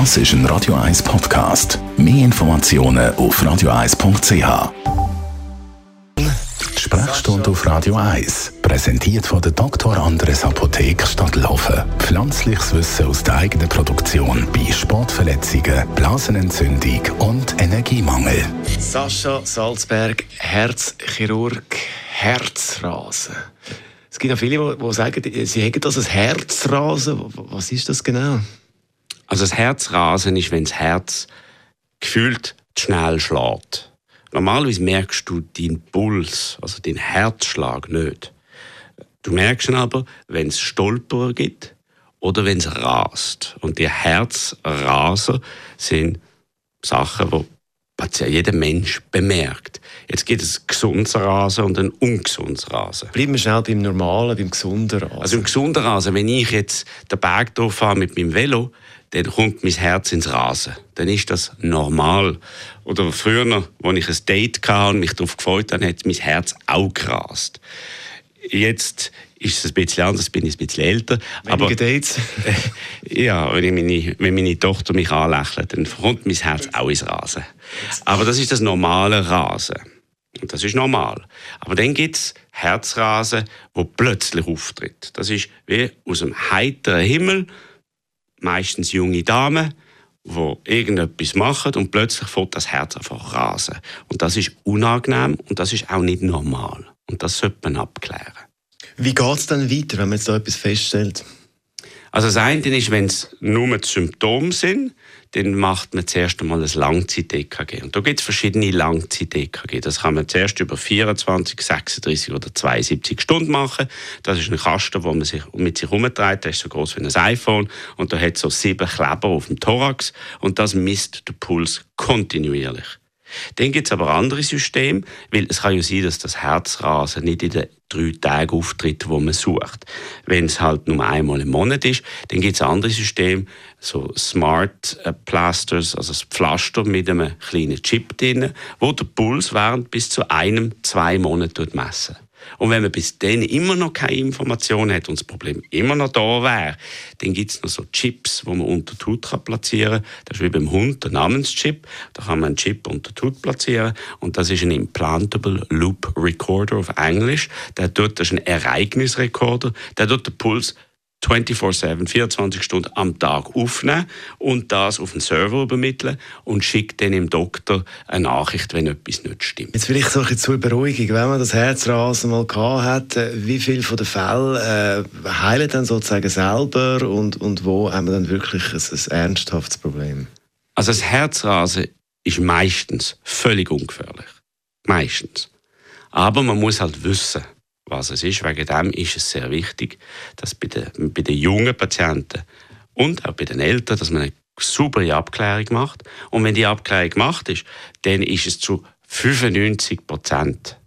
Das ist ein Radio 1 Podcast. Mehr Informationen auf radio1.ch. Die Sprechstunde auf Radio 1, präsentiert von der Dr. Andres Apotheke Stadtlaufen. Pflanzliches Wissen aus der eigenen Produktion bei Sportverletzungen, Blasenentzündung und Energiemangel. Sascha Salzberg, Herzchirurg, Herzrasen. Es gibt auch viele, die sagen, sie hätten das als Herzrasen. Was ist das genau? Also das Herzrasen ist, wenn das Herz gefühlt zu schnell schlägt. Normalerweise merkst du deinen Puls, also den Herzschlag nicht. Du merkst ihn aber, wenn es Stolperer gibt oder wenn es rast. Und die Herzraser sind Sachen, die jeder Mensch bemerkt. Jetzt gibt es gesundes Rasen und ein ungesundes Rasen. Bleiben wir schnell beim normalen, beim gesunden Rasen. Also im gesunden Rasen, wenn ich jetzt den Berg fahre mit meinem Velo, dann kommt mein Herz ins Rasen. Dann ist das normal. Oder früher, als ich ein Date hatte und mich darauf gefreut habe, hat mein Herz auch gerast. Jetzt ist es ein bisschen anders, bin ich ein bisschen älter. Weniger aber, Dates? ja, wenn, meine, wenn meine Tochter mich anlächelt, dann kommt mein Herz auch ins Rasen. Aber das ist das normale Rasen. Und das ist normal. Aber dann gibt es Herzrasen, wo plötzlich auftritt. Das ist wie aus einem heiteren Himmel meistens junge Damen, die irgendetwas machen und plötzlich fängt das Herz einfach rasen. Und das ist unangenehm und das ist auch nicht normal. Und das sollte man abklären. Wie geht es dann weiter, wenn man jetzt da etwas feststellt? Also das eine ist, wenn es nur die Symptome sind, dann macht man zuerst einmal ein Langzeit-EKG. Und da gibt es verschiedene Langzeit-EKG. Das kann man zuerst über 24, 36 oder 72 Stunden machen. Das ist ein Kasten, wo man sich mit sich herumträgt. Der ist so groß wie ein iPhone. Und da hat so sieben Kleber auf dem Thorax. Und das misst den Puls kontinuierlich. Dann gibt es aber andere Systeme, weil es kann ja sein, dass das Herzrasen nicht in den drei Tagen auftritt, wo man sucht. Wenn es halt nur einmal im Monat ist, dann gibt es andere Systeme, so Smart äh, Plasters, also das Pflaster mit einem kleinen Chip drin, wo der Puls während bis zu einem, zwei Monaten messen. Und wenn man bis dann immer noch keine Informationen hat und das Problem immer noch da wäre, dann gibt es noch so Chips, die man unter die Haut platzieren kann. Das ist wie beim Hund der Namenschip. Da kann man einen Chip unter die Haut platzieren und das ist ein Implantable Loop Recorder auf Englisch. Der tut, das ist ein Ereignisrekorder. Der tut den Puls 24-7, 24 Stunden am Tag aufnehmen und das auf den Server übermitteln und schickt dann dem Doktor eine Nachricht, wenn etwas nicht stimmt. Jetzt vielleicht so ein zur Beruhigung, wenn man das Herzrasen mal gehabt hat, äh, wie viele von den Fällen äh, heilen dann sozusagen selber und, und wo haben wir dann wirklich ein, ein ernsthaftes Problem? Also das Herzrasen ist meistens völlig ungefährlich. Meistens. Aber man muss halt wissen, was es ist. Wegen dem ist es sehr wichtig, dass bei den, bei den jungen Patienten und auch bei den Eltern, dass man eine saubere Abklärung macht. Und wenn die Abklärung gemacht ist, dann ist es zu 95 Prozent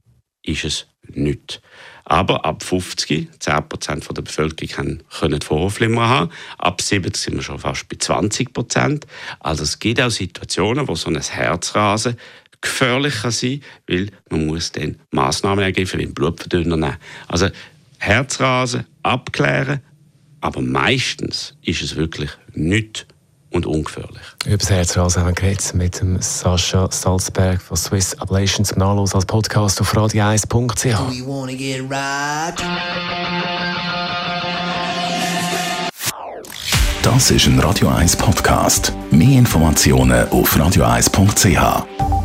nicht. Aber ab 50, 10 Prozent der Bevölkerung können Vorhofflimmer haben. Ab 70 sind wir schon fast bei 20 Prozent. Also es gibt auch Situationen, wo so ein Herzrasen gefährlich kann sein weil man muss dann Massnahmen ergreifen, wie Blutverdünner nehmen. Also Herzrasen abklären, aber meistens ist es wirklich nicht und ungefährlich. Über das Herzrasen haben wir mit dem Sascha Salzberg von Swiss Ablation zum Nachlass als Podcast auf radio1.ch. Das ist ein Radio 1 Podcast. Mehr Informationen auf radio1.ch.